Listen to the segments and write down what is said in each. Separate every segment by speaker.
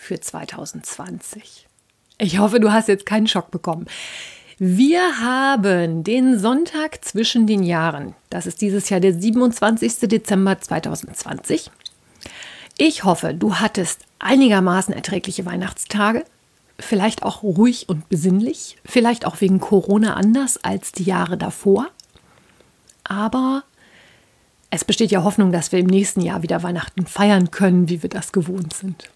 Speaker 1: für 2020. Ich hoffe, du hast jetzt keinen Schock bekommen. Wir haben den Sonntag zwischen den Jahren. Das ist dieses Jahr der 27. Dezember 2020. Ich hoffe, du hattest einigermaßen erträgliche Weihnachtstage. Vielleicht auch ruhig und besinnlich. Vielleicht auch wegen Corona anders als die Jahre davor. Aber es besteht ja Hoffnung, dass wir im nächsten Jahr wieder Weihnachten feiern können, wie wir das gewohnt sind.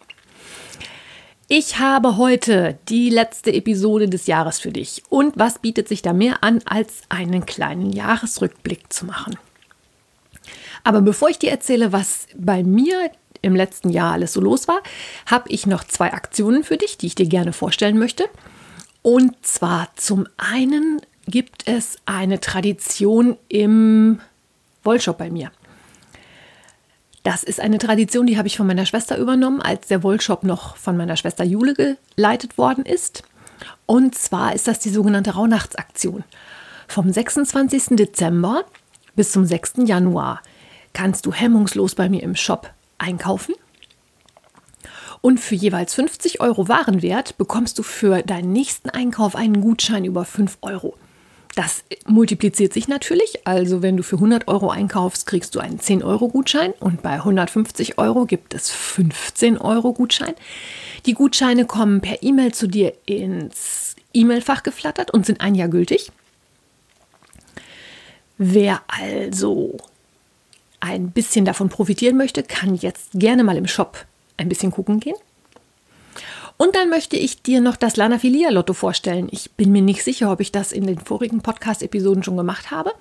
Speaker 1: Ich habe heute die letzte Episode des Jahres für dich. Und was bietet sich da mehr an, als einen kleinen Jahresrückblick zu machen? Aber bevor ich dir erzähle, was bei mir im letzten Jahr alles so los war, habe ich noch zwei Aktionen für dich, die ich dir gerne vorstellen möchte. Und zwar zum einen gibt es eine Tradition im Wollshop bei mir. Das ist eine Tradition, die habe ich von meiner Schwester übernommen, als der Wollshop noch von meiner Schwester Jule geleitet worden ist. Und zwar ist das die sogenannte Rauhnachtsaktion. Vom 26. Dezember bis zum 6. Januar kannst du hemmungslos bei mir im Shop einkaufen. Und für jeweils 50 Euro Warenwert bekommst du für deinen nächsten Einkauf einen Gutschein über 5 Euro. Das multipliziert sich natürlich. Also wenn du für 100 Euro einkaufst, kriegst du einen 10 Euro Gutschein und bei 150 Euro gibt es 15 Euro Gutschein. Die Gutscheine kommen per E-Mail zu dir ins E-Mail-Fach geflattert und sind ein Jahr gültig. Wer also ein bisschen davon profitieren möchte, kann jetzt gerne mal im Shop ein bisschen gucken gehen. Und dann möchte ich dir noch das Lana Filia Lotto vorstellen. Ich bin mir nicht sicher, ob ich das in den vorigen Podcast-Episoden schon gemacht habe.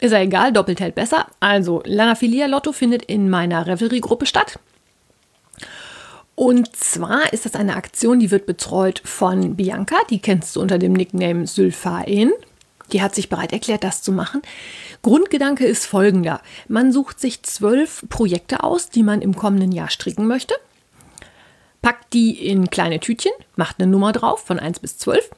Speaker 1: Ist ja egal, doppelt hält besser. Also, Lana Filia Lotto findet in meiner Revelry-Gruppe statt. Und zwar ist das eine Aktion, die wird betreut von Bianca. Die kennst du unter dem Nickname Sylphaen. Die hat sich bereit erklärt, das zu machen. Grundgedanke ist folgender. Man sucht sich zwölf Projekte aus, die man im kommenden Jahr stricken möchte packt die in kleine Tütchen, macht eine Nummer drauf von 1 bis 12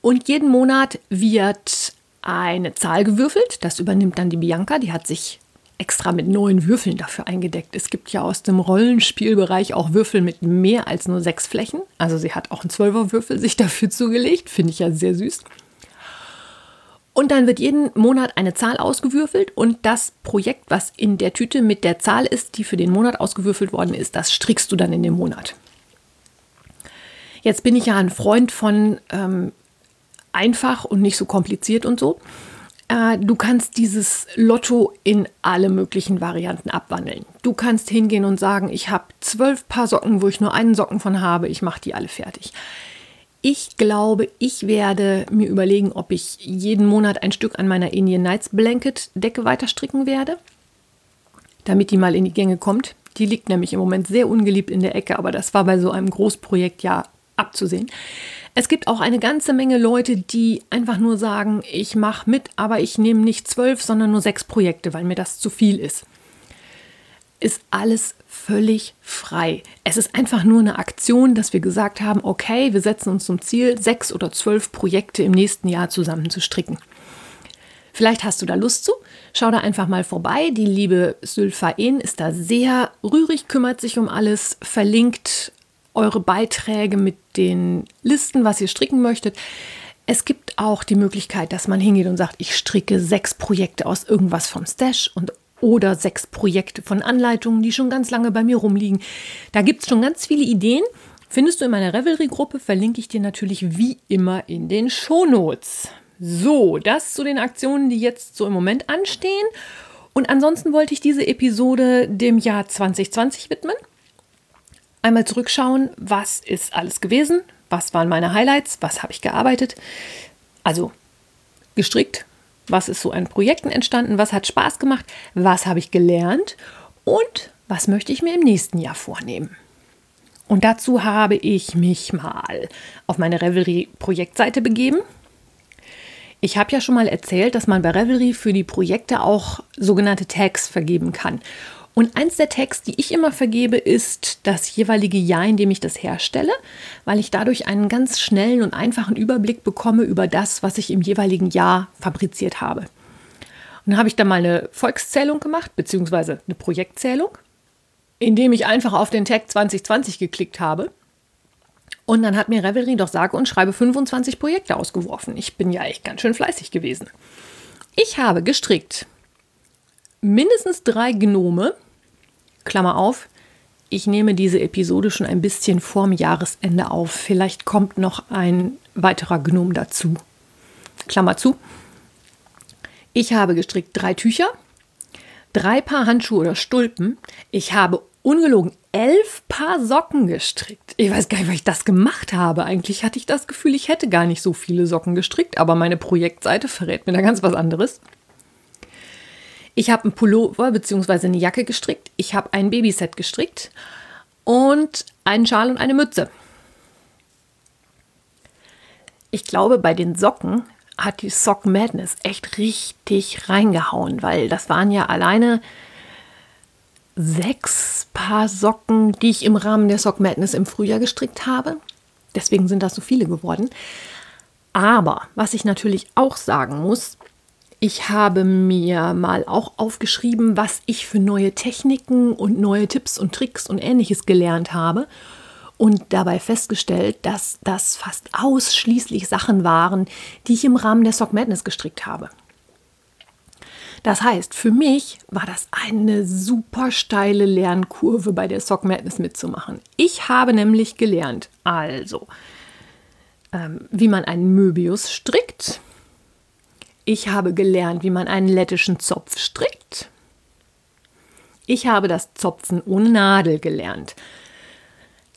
Speaker 1: und jeden Monat wird eine Zahl gewürfelt. Das übernimmt dann die Bianca, die hat sich extra mit neuen Würfeln dafür eingedeckt. Es gibt ja aus dem Rollenspielbereich auch Würfel mit mehr als nur sechs Flächen. Also sie hat auch einen Zwölferwürfel sich dafür zugelegt, finde ich ja sehr süß. Und dann wird jeden Monat eine Zahl ausgewürfelt und das Projekt, was in der Tüte mit der Zahl ist, die für den Monat ausgewürfelt worden ist, das strickst du dann in dem Monat. Jetzt bin ich ja ein Freund von ähm, einfach und nicht so kompliziert und so. Äh, du kannst dieses Lotto in alle möglichen Varianten abwandeln. Du kannst hingehen und sagen, ich habe zwölf Paar Socken, wo ich nur einen Socken von habe, ich mache die alle fertig. Ich glaube, ich werde mir überlegen, ob ich jeden Monat ein Stück an meiner Indian Nights Blanket Decke weiter stricken werde, damit die mal in die Gänge kommt. Die liegt nämlich im Moment sehr ungeliebt in der Ecke, aber das war bei so einem Großprojekt ja abzusehen. Es gibt auch eine ganze Menge Leute, die einfach nur sagen, ich mache mit, aber ich nehme nicht zwölf, sondern nur sechs Projekte, weil mir das zu viel ist. Ist alles völlig frei. Es ist einfach nur eine Aktion, dass wir gesagt haben, okay, wir setzen uns zum Ziel, sechs oder zwölf Projekte im nächsten Jahr zusammen zu stricken. Vielleicht hast du da Lust zu. Schau da einfach mal vorbei. Die liebe Sylphaen ist da sehr rührig, kümmert sich um alles, verlinkt eure Beiträge mit den Listen, was ihr stricken möchtet. Es gibt auch die Möglichkeit, dass man hingeht und sagt, ich stricke sechs Projekte aus irgendwas vom Stash und oder sechs Projekte von Anleitungen, die schon ganz lange bei mir rumliegen. Da gibt es schon ganz viele Ideen. Findest du in meiner Revelry-Gruppe, verlinke ich dir natürlich wie immer in den Shownotes. So, das zu den Aktionen, die jetzt so im Moment anstehen. Und ansonsten wollte ich diese Episode dem Jahr 2020 widmen. Einmal zurückschauen, was ist alles gewesen, was waren meine Highlights, was habe ich gearbeitet. Also gestrickt, was ist so an Projekten entstanden? Was hat Spaß gemacht? Was habe ich gelernt? Und was möchte ich mir im nächsten Jahr vornehmen? Und dazu habe ich mich mal auf meine Revelry-Projektseite begeben. Ich habe ja schon mal erzählt, dass man bei Revelry für die Projekte auch sogenannte Tags vergeben kann. Und eins der Tags, die ich immer vergebe, ist das jeweilige Jahr, in dem ich das herstelle, weil ich dadurch einen ganz schnellen und einfachen Überblick bekomme über das, was ich im jeweiligen Jahr fabriziert habe. Und dann habe ich da mal eine Volkszählung gemacht, beziehungsweise eine Projektzählung, indem ich einfach auf den Tag 2020 geklickt habe. Und dann hat mir Revelry doch sage und schreibe 25 Projekte ausgeworfen. Ich bin ja echt ganz schön fleißig gewesen. Ich habe gestrickt mindestens drei Gnome, Klammer auf, ich nehme diese Episode schon ein bisschen vorm Jahresende auf. Vielleicht kommt noch ein weiterer Gnom dazu. Klammer zu. Ich habe gestrickt drei Tücher, drei Paar Handschuhe oder Stulpen. Ich habe ungelogen elf Paar Socken gestrickt. Ich weiß gar nicht, was ich das gemacht habe. Eigentlich hatte ich das Gefühl, ich hätte gar nicht so viele Socken gestrickt, aber meine Projektseite verrät mir da ganz was anderes. Ich habe einen Pullover bzw. eine Jacke gestrickt. Ich habe ein Babyset gestrickt und einen Schal und eine Mütze. Ich glaube, bei den Socken hat die Sock Madness echt richtig reingehauen, weil das waren ja alleine sechs Paar Socken, die ich im Rahmen der Sock Madness im Frühjahr gestrickt habe. Deswegen sind das so viele geworden. Aber was ich natürlich auch sagen muss, ich habe mir mal auch aufgeschrieben, was ich für neue Techniken und neue Tipps und Tricks und ähnliches gelernt habe und dabei festgestellt, dass das fast ausschließlich Sachen waren, die ich im Rahmen der Sock Madness gestrickt habe. Das heißt, für mich war das eine super steile Lernkurve bei der Sock Madness mitzumachen. Ich habe nämlich gelernt, also, ähm, wie man einen Möbius strickt, ich habe gelernt, wie man einen lettischen Zopf strickt. Ich habe das Zopfen ohne Nadel gelernt.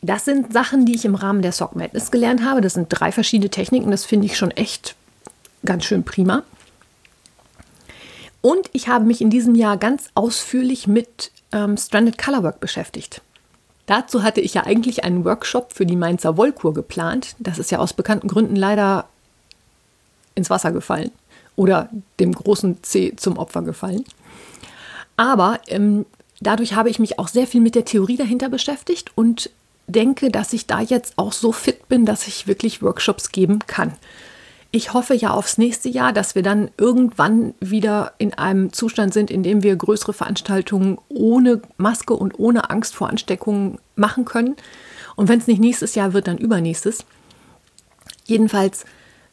Speaker 1: Das sind Sachen, die ich im Rahmen der Sock Madness gelernt habe. Das sind drei verschiedene Techniken. Das finde ich schon echt ganz schön prima. Und ich habe mich in diesem Jahr ganz ausführlich mit ähm, Stranded Colorwork beschäftigt. Dazu hatte ich ja eigentlich einen Workshop für die Mainzer Wollkur geplant. Das ist ja aus bekannten Gründen leider ins Wasser gefallen oder dem großen C zum Opfer gefallen. Aber ähm, dadurch habe ich mich auch sehr viel mit der Theorie dahinter beschäftigt und denke, dass ich da jetzt auch so fit bin, dass ich wirklich Workshops geben kann. Ich hoffe ja aufs nächste Jahr, dass wir dann irgendwann wieder in einem Zustand sind, in dem wir größere Veranstaltungen ohne Maske und ohne Angst vor Ansteckungen machen können. Und wenn es nicht nächstes Jahr wird, dann übernächstes. Jedenfalls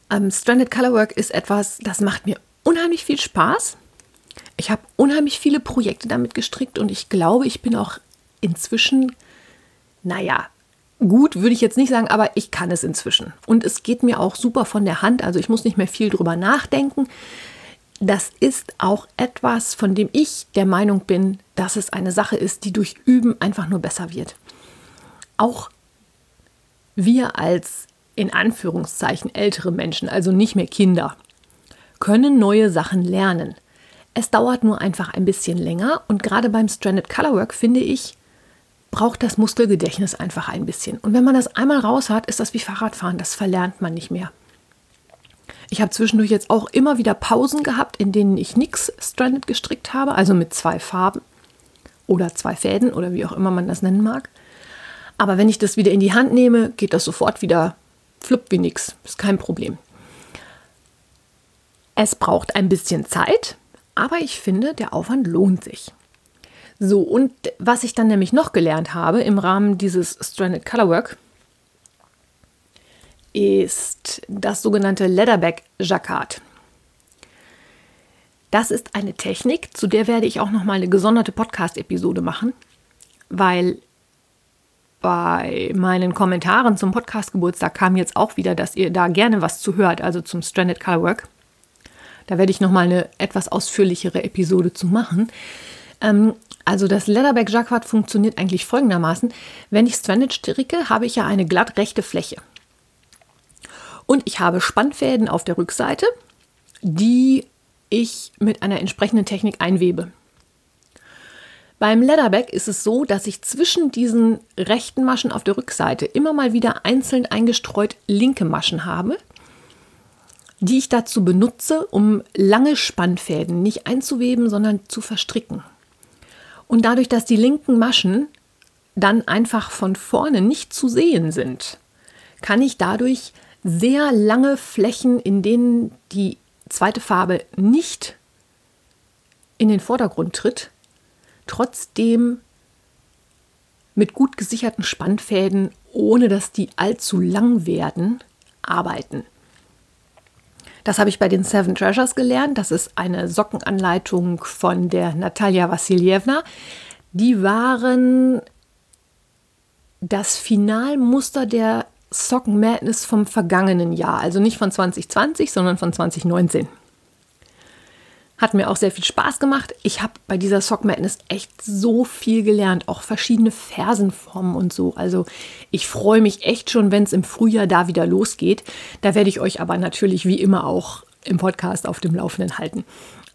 Speaker 1: ähm, Stranded Colorwork ist etwas, das macht mir unheimlich viel Spaß. Ich habe unheimlich viele Projekte damit gestrickt und ich glaube, ich bin auch inzwischen, naja, gut würde ich jetzt nicht sagen, aber ich kann es inzwischen. Und es geht mir auch super von der Hand, also ich muss nicht mehr viel drüber nachdenken. Das ist auch etwas, von dem ich der Meinung bin, dass es eine Sache ist, die durch Üben einfach nur besser wird. Auch wir als in Anführungszeichen ältere Menschen, also nicht mehr Kinder, können neue Sachen lernen. Es dauert nur einfach ein bisschen länger und gerade beim Stranded Colorwork finde ich, braucht das Muskelgedächtnis einfach ein bisschen. Und wenn man das einmal raus hat, ist das wie Fahrradfahren, das verlernt man nicht mehr. Ich habe zwischendurch jetzt auch immer wieder Pausen gehabt, in denen ich nichts Stranded gestrickt habe, also mit zwei Farben oder zwei Fäden oder wie auch immer man das nennen mag. Aber wenn ich das wieder in die Hand nehme, geht das sofort wieder flupp wie nix, ist kein Problem. Es braucht ein bisschen Zeit, aber ich finde, der Aufwand lohnt sich. So, und was ich dann nämlich noch gelernt habe im Rahmen dieses Stranded Colorwork, ist das sogenannte Leatherback Jacquard. Das ist eine Technik, zu der werde ich auch noch mal eine gesonderte Podcast-Episode machen, weil bei meinen Kommentaren zum Podcast Geburtstag kam jetzt auch wieder, dass ihr da gerne was zu hört, also zum Stranded Colorwork. Da werde ich noch mal eine etwas ausführlichere Episode zu machen. Ähm, also das Leatherback Jacquard funktioniert eigentlich folgendermaßen. Wenn ich Stranded stricke, habe ich ja eine glatt rechte Fläche. Und ich habe Spannfäden auf der Rückseite, die ich mit einer entsprechenden Technik einwebe. Beim Leatherback ist es so, dass ich zwischen diesen rechten Maschen auf der Rückseite immer mal wieder einzeln eingestreut linke Maschen habe, die ich dazu benutze, um lange Spannfäden nicht einzuweben, sondern zu verstricken. Und dadurch, dass die linken Maschen dann einfach von vorne nicht zu sehen sind, kann ich dadurch sehr lange Flächen, in denen die zweite Farbe nicht in den Vordergrund tritt, trotzdem mit gut gesicherten Spannfäden, ohne dass die allzu lang werden, arbeiten. Das habe ich bei den Seven Treasures gelernt. Das ist eine Sockenanleitung von der Natalia Vassiljevna. Die waren das Finalmuster der Socken Madness vom vergangenen Jahr. Also nicht von 2020, sondern von 2019. Hat mir auch sehr viel Spaß gemacht. Ich habe bei dieser Sock Madness echt so viel gelernt, auch verschiedene Fersenformen und so. Also ich freue mich echt schon, wenn es im Frühjahr da wieder losgeht. Da werde ich euch aber natürlich wie immer auch im Podcast auf dem Laufenden halten.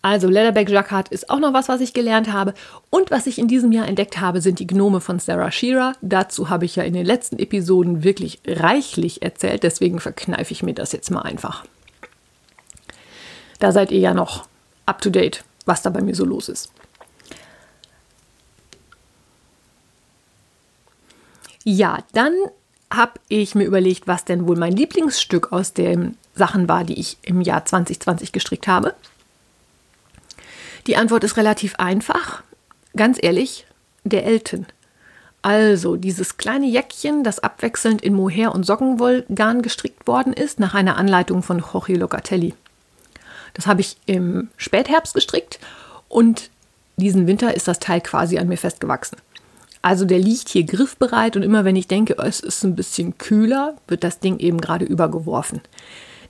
Speaker 1: Also Leatherback Jacquard ist auch noch was, was ich gelernt habe. Und was ich in diesem Jahr entdeckt habe, sind die Gnome von Sarah Shearer. Dazu habe ich ja in den letzten Episoden wirklich reichlich erzählt. Deswegen verkneife ich mir das jetzt mal einfach. Da seid ihr ja noch up to date, was da bei mir so los ist. Ja, dann habe ich mir überlegt, was denn wohl mein Lieblingsstück aus den Sachen war, die ich im Jahr 2020 gestrickt habe. Die Antwort ist relativ einfach. Ganz ehrlich, der Elton. Also dieses kleine Jäckchen, das abwechselnd in Mohair und Sockenwollgarn gestrickt worden ist, nach einer Anleitung von Jorge Locatelli. Das habe ich im Spätherbst gestrickt und diesen Winter ist das Teil quasi an mir festgewachsen. Also der liegt hier griffbereit und immer wenn ich denke, es ist ein bisschen kühler, wird das Ding eben gerade übergeworfen.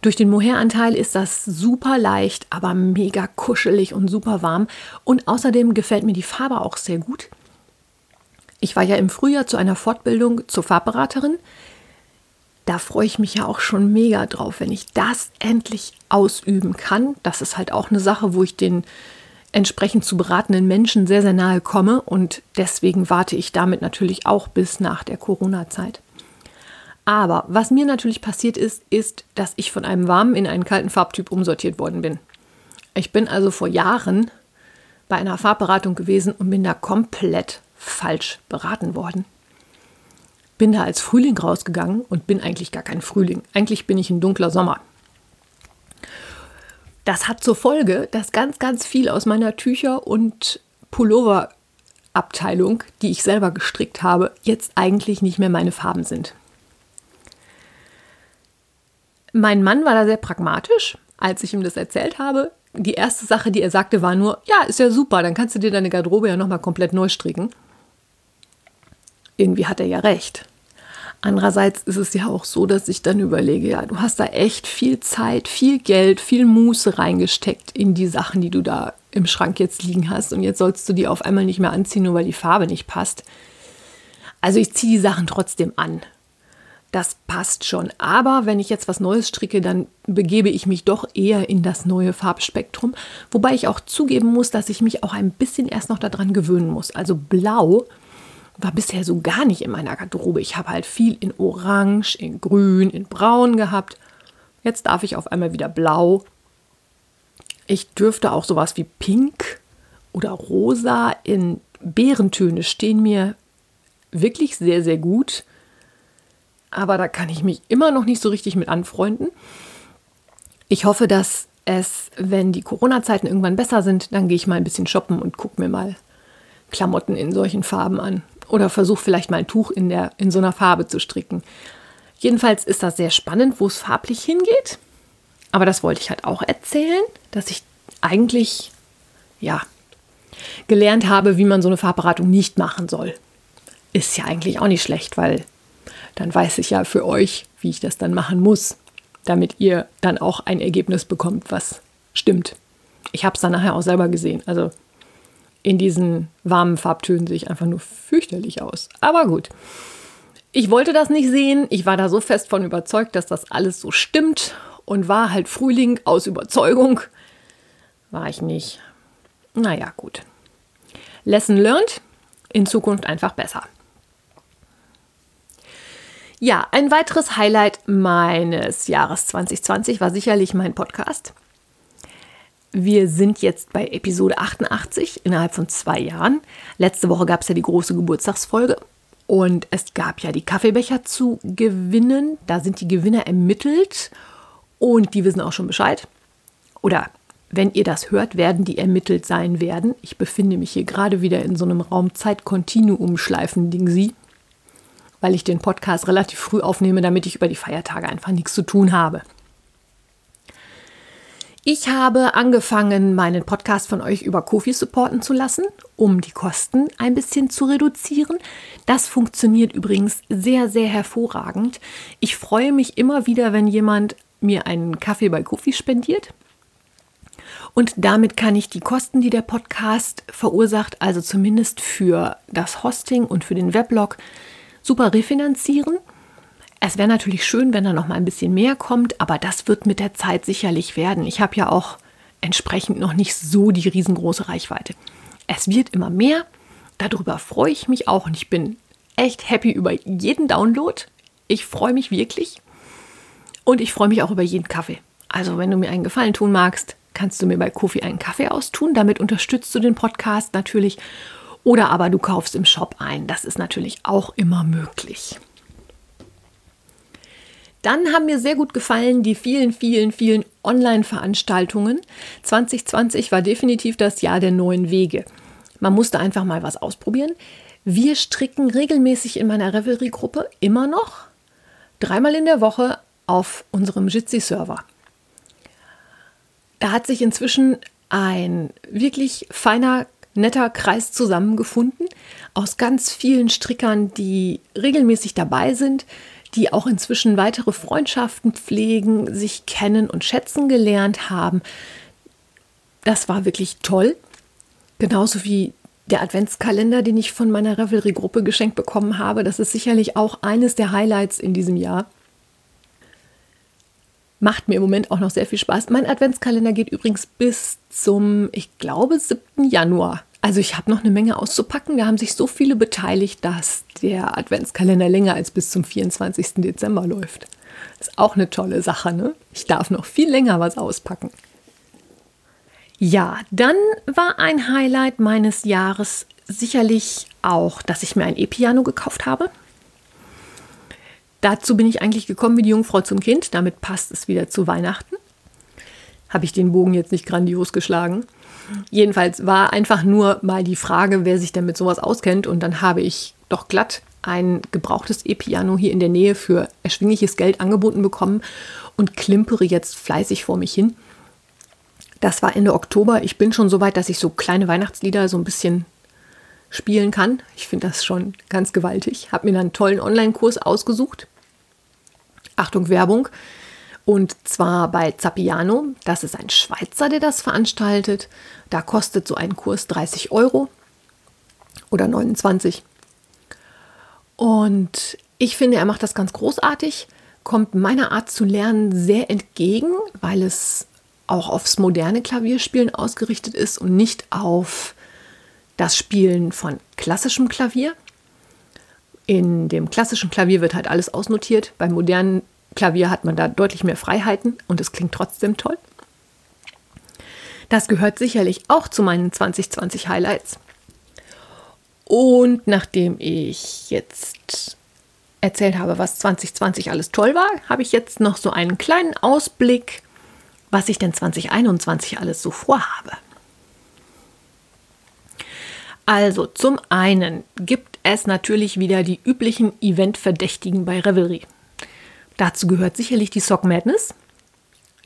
Speaker 1: Durch den Mohair-Anteil ist das super leicht, aber mega kuschelig und super warm. Und außerdem gefällt mir die Farbe auch sehr gut. Ich war ja im Frühjahr zu einer Fortbildung zur Farbberaterin da freue ich mich ja auch schon mega drauf, wenn ich das endlich ausüben kann. Das ist halt auch eine Sache, wo ich den entsprechend zu beratenden Menschen sehr, sehr nahe komme und deswegen warte ich damit natürlich auch bis nach der Corona-Zeit. Aber was mir natürlich passiert ist, ist, dass ich von einem warmen in einen kalten Farbtyp umsortiert worden bin. Ich bin also vor Jahren bei einer Farbberatung gewesen und bin da komplett falsch beraten worden bin da als Frühling rausgegangen und bin eigentlich gar kein Frühling. Eigentlich bin ich ein dunkler Sommer. Das hat zur Folge, dass ganz, ganz viel aus meiner Tücher- und Pullover-Abteilung, die ich selber gestrickt habe, jetzt eigentlich nicht mehr meine Farben sind. Mein Mann war da sehr pragmatisch, als ich ihm das erzählt habe. Die erste Sache, die er sagte, war nur, ja, ist ja super, dann kannst du dir deine Garderobe ja nochmal komplett neu stricken. Irgendwie hat er ja recht. Andererseits ist es ja auch so, dass ich dann überlege, ja, du hast da echt viel Zeit, viel Geld, viel Muße reingesteckt in die Sachen, die du da im Schrank jetzt liegen hast. Und jetzt sollst du die auf einmal nicht mehr anziehen, nur weil die Farbe nicht passt. Also ich ziehe die Sachen trotzdem an. Das passt schon. Aber wenn ich jetzt was Neues stricke, dann begebe ich mich doch eher in das neue Farbspektrum. Wobei ich auch zugeben muss, dass ich mich auch ein bisschen erst noch daran gewöhnen muss. Also blau war bisher so gar nicht in meiner Garderobe. Ich habe halt viel in Orange, in Grün, in Braun gehabt. Jetzt darf ich auf einmal wieder Blau. Ich dürfte auch sowas wie Pink oder Rosa in Beerentöne stehen mir wirklich sehr, sehr gut. Aber da kann ich mich immer noch nicht so richtig mit anfreunden. Ich hoffe, dass es, wenn die Corona-Zeiten irgendwann besser sind, dann gehe ich mal ein bisschen shoppen und gucke mir mal Klamotten in solchen Farben an. Oder versuch vielleicht mal ein Tuch in, der, in so einer Farbe zu stricken. Jedenfalls ist das sehr spannend, wo es farblich hingeht. Aber das wollte ich halt auch erzählen, dass ich eigentlich, ja, gelernt habe, wie man so eine Farbberatung nicht machen soll. Ist ja eigentlich auch nicht schlecht, weil dann weiß ich ja für euch, wie ich das dann machen muss, damit ihr dann auch ein Ergebnis bekommt, was stimmt. Ich habe es dann nachher auch selber gesehen. Also in diesen warmen Farbtönen sehe ich einfach nur fürchterlich aus. Aber gut. Ich wollte das nicht sehen. Ich war da so fest von überzeugt, dass das alles so stimmt und war halt Frühling aus Überzeugung. War ich nicht. Naja, gut. Lesson learned, in Zukunft einfach besser. Ja, ein weiteres Highlight meines Jahres 2020 war sicherlich mein Podcast. Wir sind jetzt bei Episode 88 innerhalb von zwei Jahren. Letzte Woche gab es ja die große Geburtstagsfolge und es gab ja die Kaffeebecher zu gewinnen. Da sind die Gewinner ermittelt und die wissen auch schon Bescheid. Oder wenn ihr das hört, werden die ermittelt sein werden. Ich befinde mich hier gerade wieder in so einem Raum-Zeit-Kontinuum-Schleifen-Ding sie, weil ich den Podcast relativ früh aufnehme, damit ich über die Feiertage einfach nichts zu tun habe. Ich habe angefangen, meinen Podcast von euch über Kofi supporten zu lassen, um die Kosten ein bisschen zu reduzieren. Das funktioniert übrigens sehr, sehr hervorragend. Ich freue mich immer wieder, wenn jemand mir einen Kaffee bei Kofi spendiert. Und damit kann ich die Kosten, die der Podcast verursacht, also zumindest für das Hosting und für den Weblog, super refinanzieren. Es wäre natürlich schön, wenn da noch mal ein bisschen mehr kommt, aber das wird mit der Zeit sicherlich werden. Ich habe ja auch entsprechend noch nicht so die riesengroße Reichweite. Es wird immer mehr. Darüber freue ich mich auch und ich bin echt happy über jeden Download. Ich freue mich wirklich und ich freue mich auch über jeden Kaffee. Also, wenn du mir einen Gefallen tun magst, kannst du mir bei Kofi einen Kaffee austun. Damit unterstützt du den Podcast natürlich. Oder aber du kaufst im Shop ein. Das ist natürlich auch immer möglich. Dann haben mir sehr gut gefallen die vielen, vielen, vielen Online-Veranstaltungen. 2020 war definitiv das Jahr der neuen Wege. Man musste einfach mal was ausprobieren. Wir stricken regelmäßig in meiner Revelry-Gruppe immer noch dreimal in der Woche auf unserem Jitsi-Server. Da hat sich inzwischen ein wirklich feiner, netter Kreis zusammengefunden aus ganz vielen Strickern, die regelmäßig dabei sind, die auch inzwischen weitere Freundschaften pflegen, sich kennen und schätzen gelernt haben. Das war wirklich toll. Genauso wie der Adventskalender, den ich von meiner Revelry-Gruppe geschenkt bekommen habe. Das ist sicherlich auch eines der Highlights in diesem Jahr. Macht mir im Moment auch noch sehr viel Spaß. Mein Adventskalender geht übrigens bis zum, ich glaube, 7. Januar. Also ich habe noch eine Menge auszupacken. Da haben sich so viele beteiligt, dass der Adventskalender länger als bis zum 24. Dezember läuft. Ist auch eine tolle Sache, ne? Ich darf noch viel länger was auspacken. Ja, dann war ein Highlight meines Jahres sicherlich auch, dass ich mir ein E-Piano gekauft habe. Dazu bin ich eigentlich gekommen wie die Jungfrau zum Kind. Damit passt es wieder zu Weihnachten. Habe ich den Bogen jetzt nicht grandios geschlagen. Jedenfalls war einfach nur mal die Frage, wer sich denn mit sowas auskennt. Und dann habe ich doch glatt ein gebrauchtes E-Piano hier in der Nähe für erschwingliches Geld angeboten bekommen und klimpere jetzt fleißig vor mich hin. Das war Ende Oktober. Ich bin schon so weit, dass ich so kleine Weihnachtslieder so ein bisschen spielen kann. Ich finde das schon ganz gewaltig. Habe mir dann einen tollen Online-Kurs ausgesucht. Achtung, Werbung. Und zwar bei Zappiano. Das ist ein Schweizer, der das veranstaltet. Da kostet so ein Kurs 30 Euro oder 29. Und ich finde, er macht das ganz großartig, kommt meiner Art zu lernen sehr entgegen, weil es auch aufs moderne Klavierspielen ausgerichtet ist und nicht auf das Spielen von klassischem Klavier. In dem klassischen Klavier wird halt alles ausnotiert. Beim modernen Klavier hat man da deutlich mehr Freiheiten und es klingt trotzdem toll. Das gehört sicherlich auch zu meinen 2020 Highlights. Und nachdem ich jetzt erzählt habe, was 2020 alles toll war, habe ich jetzt noch so einen kleinen Ausblick, was ich denn 2021 alles so vorhabe. Also zum einen gibt es natürlich wieder die üblichen Eventverdächtigen bei Revelry. Dazu gehört sicherlich die Sock Madness,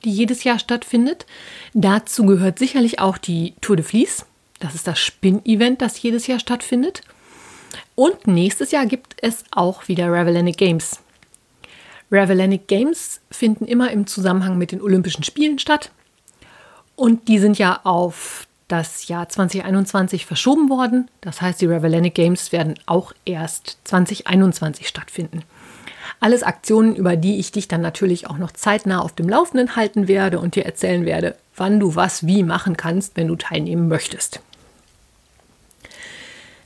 Speaker 1: die jedes Jahr stattfindet. Dazu gehört sicherlich auch die Tour de Vlies. Das ist das Spin-Event, das jedes Jahr stattfindet. Und nächstes Jahr gibt es auch wieder Ravelanic Games. Ravelanic Games finden immer im Zusammenhang mit den Olympischen Spielen statt. Und die sind ja auf das Jahr 2021 verschoben worden. Das heißt, die Ravelanic Games werden auch erst 2021 stattfinden. Alles Aktionen, über die ich dich dann natürlich auch noch zeitnah auf dem Laufenden halten werde und dir erzählen werde, wann du was wie machen kannst, wenn du teilnehmen möchtest.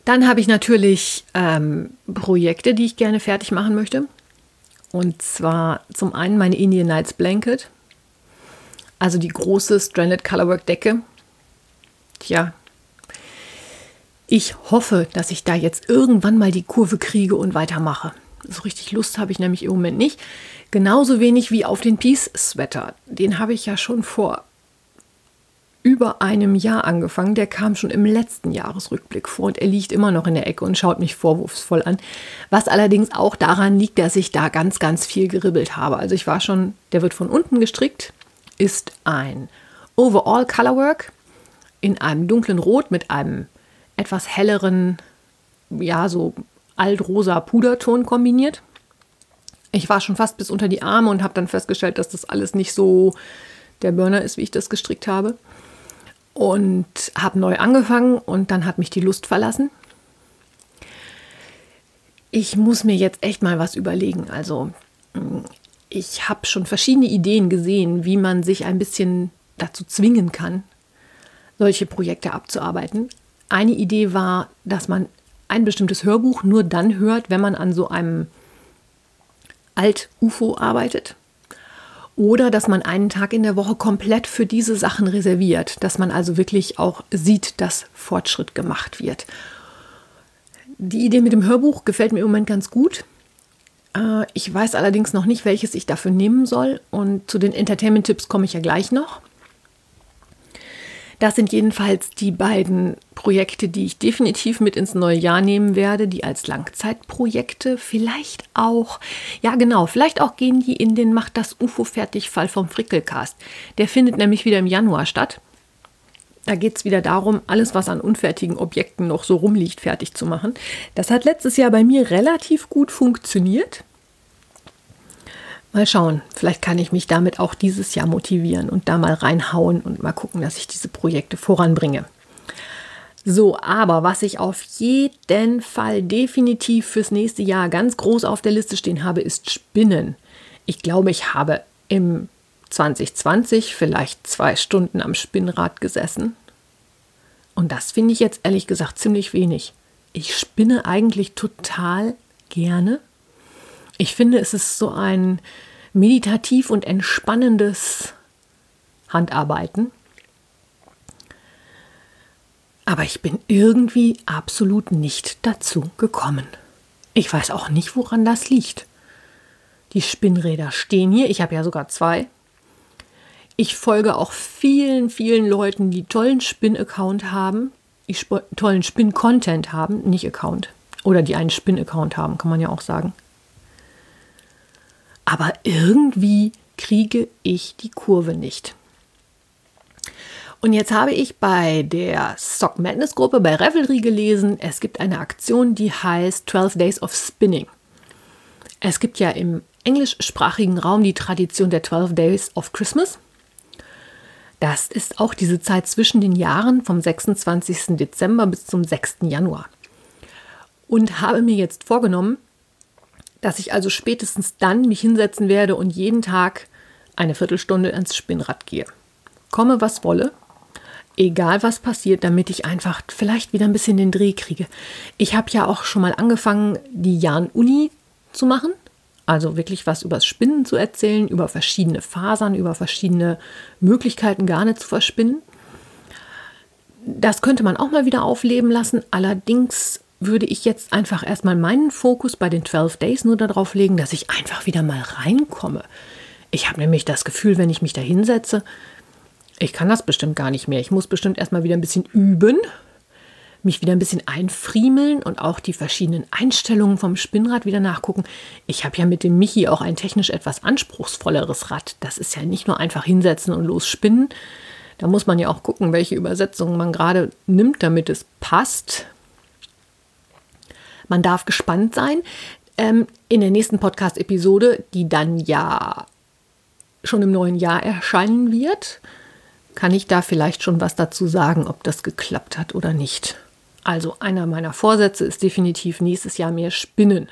Speaker 1: Dann habe ich natürlich ähm, Projekte, die ich gerne fertig machen möchte. Und zwar zum einen meine Indian Nights Blanket, also die große Stranded Colorwork Decke. Tja, ich hoffe, dass ich da jetzt irgendwann mal die Kurve kriege und weitermache. So richtig Lust habe ich nämlich im Moment nicht. Genauso wenig wie auf den Peace Sweater. Den habe ich ja schon vor über einem Jahr angefangen. Der kam schon im letzten Jahresrückblick vor und er liegt immer noch in der Ecke und schaut mich vorwurfsvoll an. Was allerdings auch daran liegt, dass ich da ganz, ganz viel geribbelt habe. Also ich war schon, der wird von unten gestrickt, ist ein Overall Colorwork in einem dunklen Rot mit einem etwas helleren, ja, so altrosa Puderton kombiniert. Ich war schon fast bis unter die Arme und habe dann festgestellt, dass das alles nicht so der Burner ist, wie ich das gestrickt habe und habe neu angefangen und dann hat mich die Lust verlassen. Ich muss mir jetzt echt mal was überlegen. Also mm, ich habe schon verschiedene Ideen gesehen, wie man sich ein bisschen dazu zwingen kann, solche Projekte abzuarbeiten. Eine Idee war, dass man ein bestimmtes Hörbuch nur dann hört, wenn man an so einem Alt-UFO arbeitet. Oder dass man einen Tag in der Woche komplett für diese Sachen reserviert, dass man also wirklich auch sieht, dass Fortschritt gemacht wird. Die Idee mit dem Hörbuch gefällt mir im Moment ganz gut. Äh, ich weiß allerdings noch nicht, welches ich dafür nehmen soll. Und zu den Entertainment-Tipps komme ich ja gleich noch. Das sind jedenfalls die beiden Projekte, die ich definitiv mit ins neue Jahr nehmen werde, die als Langzeitprojekte vielleicht auch, ja genau, vielleicht auch gehen die in den Macht das UFO fertig Fall vom Frickelcast. Der findet nämlich wieder im Januar statt. Da geht es wieder darum, alles, was an unfertigen Objekten noch so rumliegt, fertig zu machen. Das hat letztes Jahr bei mir relativ gut funktioniert. Mal schauen, vielleicht kann ich mich damit auch dieses Jahr motivieren und da mal reinhauen und mal gucken, dass ich diese Projekte voranbringe. So, aber was ich auf jeden Fall definitiv fürs nächste Jahr ganz groß auf der Liste stehen habe, ist Spinnen. Ich glaube, ich habe im 2020 vielleicht zwei Stunden am Spinnrad gesessen. Und das finde ich jetzt ehrlich gesagt ziemlich wenig. Ich spinne eigentlich total gerne. Ich finde, es ist so ein meditativ und entspannendes Handarbeiten. Aber ich bin irgendwie absolut nicht dazu gekommen. Ich weiß auch nicht, woran das liegt. Die Spinnräder stehen hier. Ich habe ja sogar zwei. Ich folge auch vielen, vielen Leuten, die tollen Spin-Account haben, die tollen Spin-Content haben, nicht Account. Oder die einen Spin-Account haben, kann man ja auch sagen aber irgendwie kriege ich die Kurve nicht. Und jetzt habe ich bei der Sock Madness Gruppe bei Revelry gelesen, es gibt eine Aktion, die heißt 12 Days of Spinning. Es gibt ja im englischsprachigen Raum die Tradition der 12 Days of Christmas. Das ist auch diese Zeit zwischen den Jahren vom 26. Dezember bis zum 6. Januar. Und habe mir jetzt vorgenommen, dass ich also spätestens dann mich hinsetzen werde und jeden Tag eine Viertelstunde ins Spinnrad gehe. Komme, was wolle, egal was passiert, damit ich einfach vielleicht wieder ein bisschen den Dreh kriege. Ich habe ja auch schon mal angefangen, die Jan-Uni zu machen. Also wirklich was übers Spinnen zu erzählen, über verschiedene Fasern, über verschiedene Möglichkeiten, Garne zu verspinnen. Das könnte man auch mal wieder aufleben lassen. Allerdings würde ich jetzt einfach erstmal meinen Fokus bei den 12 Days nur darauf legen, dass ich einfach wieder mal reinkomme. Ich habe nämlich das Gefühl, wenn ich mich da hinsetze, ich kann das bestimmt gar nicht mehr. Ich muss bestimmt erstmal wieder ein bisschen üben, mich wieder ein bisschen einfriemeln und auch die verschiedenen Einstellungen vom Spinnrad wieder nachgucken. Ich habe ja mit dem Michi auch ein technisch etwas anspruchsvolleres Rad. Das ist ja nicht nur einfach hinsetzen und los spinnen. Da muss man ja auch gucken, welche Übersetzungen man gerade nimmt, damit es passt. Man darf gespannt sein. Ähm, in der nächsten Podcast-Episode, die dann ja schon im neuen Jahr erscheinen wird, kann ich da vielleicht schon was dazu sagen, ob das geklappt hat oder nicht. Also einer meiner Vorsätze ist definitiv nächstes Jahr mehr Spinnen.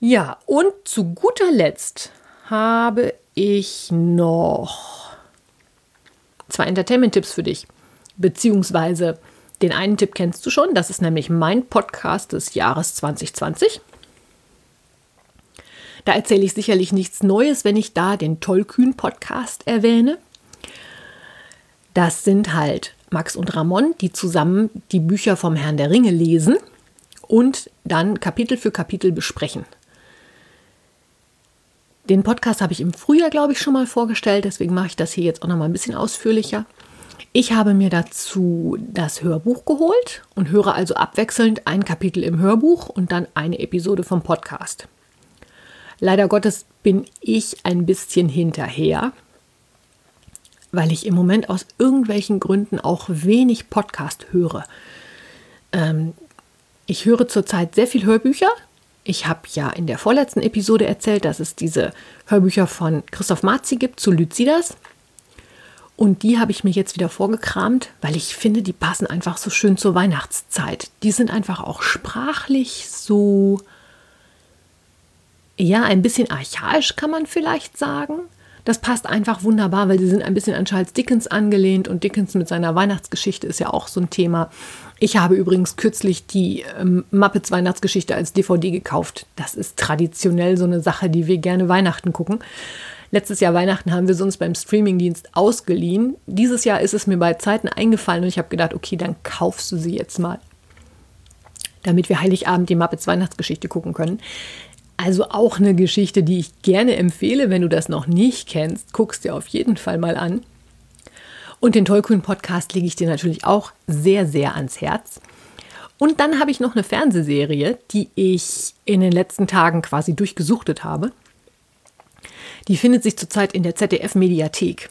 Speaker 1: Ja, und zu guter Letzt habe ich noch zwei Entertainment-Tipps für dich. Beziehungsweise Den einen Tipp kennst du schon, das ist nämlich mein Podcast des Jahres 2020. Da erzähle ich sicherlich nichts Neues, wenn ich da den Tollkühn-Podcast erwähne. Das sind halt Max und Ramon, die zusammen die Bücher vom Herrn der Ringe lesen und dann Kapitel für Kapitel besprechen. Den Podcast habe ich im Frühjahr, glaube ich, schon mal vorgestellt, deswegen mache ich das hier jetzt auch noch mal ein bisschen ausführlicher. Ich habe mir dazu das Hörbuch geholt und höre also abwechselnd ein Kapitel im Hörbuch und dann eine Episode vom Podcast. Leider Gottes bin ich ein bisschen hinterher, weil ich im Moment aus irgendwelchen Gründen auch wenig Podcast höre. Ähm, ich höre zurzeit sehr viel Hörbücher. Ich habe ja in der vorletzten Episode erzählt, dass es diese Hörbücher von Christoph Marzi gibt zu Lycidas. Und die habe ich mir jetzt wieder vorgekramt, weil ich finde, die passen einfach so schön zur Weihnachtszeit. Die sind einfach auch sprachlich so, ja, ein bisschen archaisch kann man vielleicht sagen. Das passt einfach wunderbar, weil sie sind ein bisschen an Charles Dickens angelehnt und Dickens mit seiner Weihnachtsgeschichte ist ja auch so ein Thema. Ich habe übrigens kürzlich die ähm, Muppets Weihnachtsgeschichte als DVD gekauft. Das ist traditionell so eine Sache, die wir gerne Weihnachten gucken. Letztes Jahr Weihnachten haben wir sie uns beim Streamingdienst ausgeliehen. Dieses Jahr ist es mir bei Zeiten eingefallen und ich habe gedacht, okay, dann kaufst du sie jetzt mal, damit wir Heiligabend die Muppets Weihnachtsgeschichte gucken können. Also auch eine Geschichte, die ich gerne empfehle. Wenn du das noch nicht kennst, guckst dir auf jeden Fall mal an. Und den Tollkühn Podcast lege ich dir natürlich auch sehr, sehr ans Herz. Und dann habe ich noch eine Fernsehserie, die ich in den letzten Tagen quasi durchgesuchtet habe. Die findet sich zurzeit in der ZDF-Mediathek.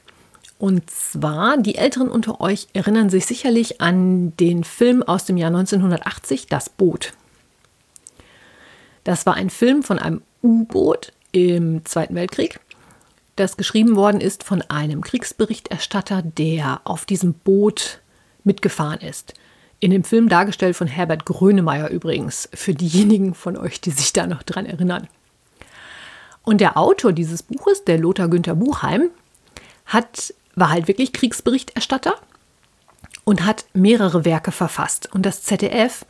Speaker 1: Und zwar, die Älteren unter euch erinnern sich sicherlich an den Film aus dem Jahr 1980, Das Boot. Das war ein Film von einem U-Boot im Zweiten Weltkrieg, das geschrieben worden ist von einem Kriegsberichterstatter, der auf diesem Boot mitgefahren ist. In dem Film dargestellt von Herbert Grönemeyer übrigens, für diejenigen von euch, die sich da noch dran erinnern. Und der Autor dieses Buches, der Lothar Günther Buchheim, hat, war halt wirklich Kriegsberichterstatter und hat mehrere Werke verfasst. Und das ZDF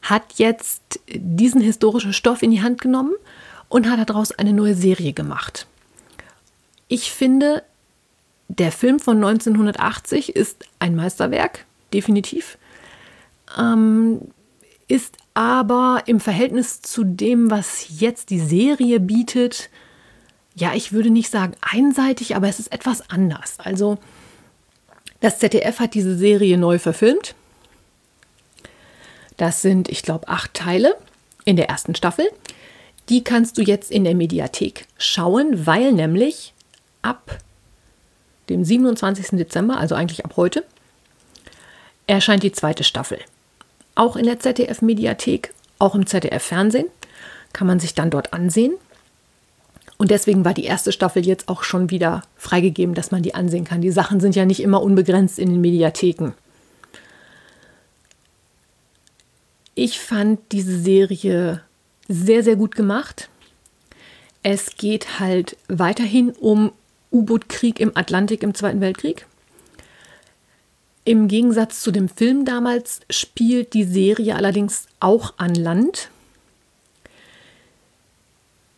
Speaker 1: hat jetzt diesen historischen Stoff in die Hand genommen und hat daraus eine neue Serie gemacht. Ich finde, der Film von 1980 ist ein Meisterwerk, definitiv. Ähm, ist aber im Verhältnis zu dem, was jetzt die Serie bietet, ja, ich würde nicht sagen einseitig, aber es ist etwas anders. Also, das ZDF hat diese Serie neu verfilmt. Das sind, ich glaube, acht Teile in der ersten Staffel. Die kannst du jetzt in der Mediathek schauen, weil nämlich ab dem 27. Dezember, also eigentlich ab heute, erscheint die zweite Staffel. Auch in der ZDF-Mediathek, auch im ZDF-Fernsehen kann man sich dann dort ansehen. Und deswegen war die erste Staffel jetzt auch schon wieder freigegeben, dass man die ansehen kann. Die Sachen sind ja nicht immer unbegrenzt in den Mediatheken. Ich fand diese Serie sehr, sehr gut gemacht. Es geht halt weiterhin um U-Boot-Krieg im Atlantik im Zweiten Weltkrieg. Im Gegensatz zu dem Film damals spielt die Serie allerdings auch an Land.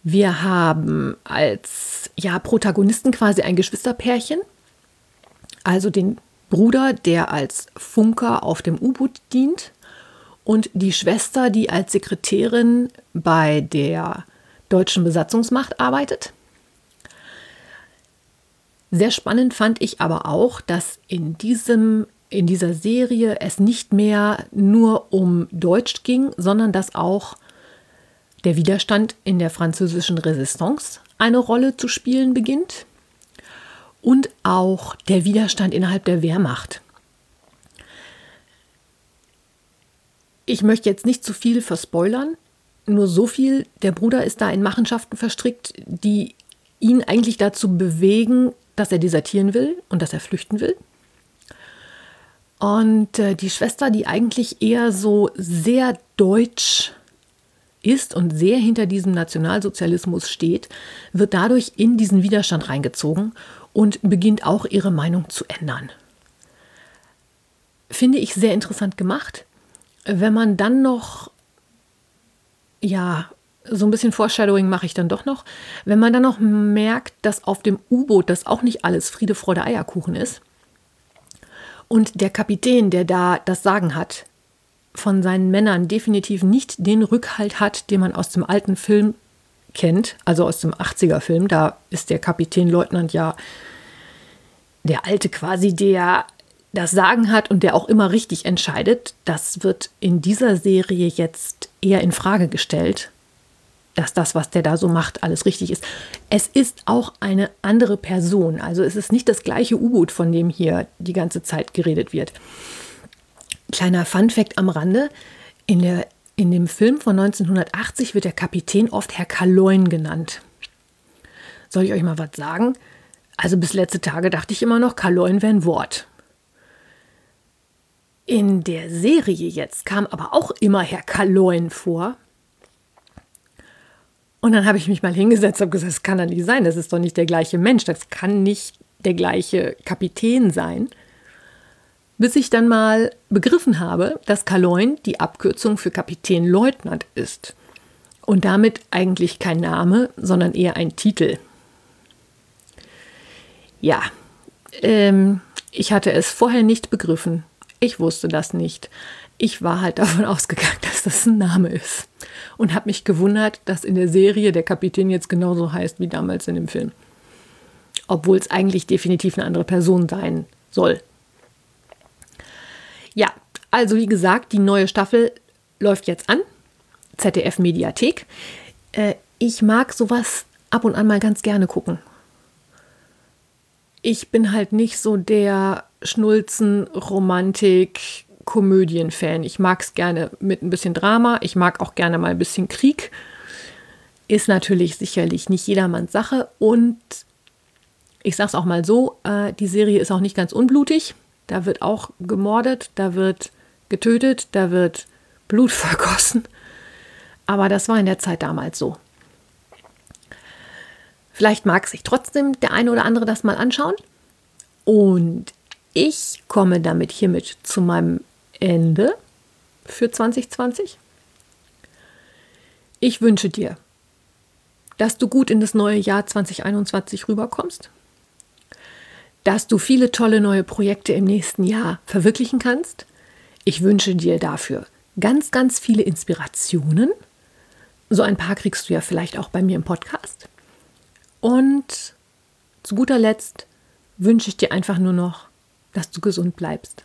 Speaker 1: Wir haben als ja, Protagonisten quasi ein Geschwisterpärchen, also den Bruder, der als Funker auf dem U-Boot dient und die Schwester, die als Sekretärin bei der deutschen Besatzungsmacht arbeitet. Sehr spannend fand ich aber auch, dass in, diesem, in dieser Serie es nicht mehr nur um Deutsch ging, sondern dass auch der Widerstand in der französischen Resistance eine Rolle zu spielen beginnt und auch der Widerstand innerhalb der Wehrmacht. Ich möchte jetzt nicht zu viel verspoilern, nur so viel, der Bruder ist da in Machenschaften verstrickt, die ihn eigentlich dazu bewegen, dass er desertieren will und dass er flüchten will. Und äh, die Schwester, die eigentlich eher so sehr deutsch ist und sehr hinter diesem Nationalsozialismus steht, wird dadurch in diesen Widerstand reingezogen und beginnt auch ihre Meinung zu ändern. finde ich sehr interessant gemacht. Wenn man dann noch, ja, so ein bisschen Foreshadowing mache ich dann doch noch, wenn man dann noch merkt, dass auf dem U-Boot das auch nicht alles Friede, Freude, Eierkuchen ist und der Kapitän, der da das Sagen hat, von seinen Männern definitiv nicht den Rückhalt hat, den man aus dem alten Film kennt, also aus dem 80er-Film, da ist der Kapitänleutnant ja der Alte quasi, der das Sagen hat und der auch immer richtig entscheidet, das wird in dieser Serie jetzt eher in Frage gestellt, dass das, was der da so macht, alles richtig ist. Es ist auch eine andere Person. Also es ist nicht das gleiche U-Boot, von dem hier die ganze Zeit geredet wird. Kleiner Fun-Fact am Rande: in, der, in dem Film von 1980 wird der Kapitän oft Herr Kaloin genannt. Soll ich euch mal was sagen? Also bis letzte Tage dachte ich immer noch, Kaloin wäre ein Wort. In der Serie jetzt kam aber auch immer Herr Kaloin vor. Und dann habe ich mich mal hingesetzt und gesagt, das kann doch nicht sein, das ist doch nicht der gleiche Mensch, das kann nicht der gleiche Kapitän sein. Bis ich dann mal begriffen habe, dass Kaloin die Abkürzung für Kapitänleutnant ist. Und damit eigentlich kein Name, sondern eher ein Titel. Ja, ähm, ich hatte es vorher nicht begriffen. Ich wusste das nicht. Ich war halt davon ausgegangen, dass das ein Name ist. Und habe mich gewundert, dass in der Serie der Kapitän jetzt genauso heißt wie damals in dem Film. Obwohl es eigentlich definitiv eine andere Person sein soll. Ja, also wie gesagt, die neue Staffel läuft jetzt an. ZDF Mediathek. Äh, ich mag sowas ab und an mal ganz gerne gucken. Ich bin halt nicht so der Schnulzen, Romantik, Komödien-Fan. Ich mag es gerne mit ein bisschen Drama. Ich mag auch gerne mal ein bisschen Krieg. Ist natürlich sicherlich nicht jedermanns Sache. Und ich sage es auch mal so, äh, die Serie ist auch nicht ganz unblutig. Da wird auch gemordet, da wird getötet, da wird Blut vergossen. Aber das war in der Zeit damals so. Vielleicht mag sich trotzdem der eine oder andere das mal anschauen. Und ich komme damit hiermit zu meinem Ende für 2020. Ich wünsche dir, dass du gut in das neue Jahr 2021 rüberkommst, dass du viele tolle neue Projekte im nächsten Jahr verwirklichen kannst. Ich wünsche dir dafür ganz, ganz viele Inspirationen. So ein paar kriegst du ja vielleicht auch bei mir im Podcast. Und zu guter Letzt wünsche ich dir einfach nur noch dass du gesund bleibst.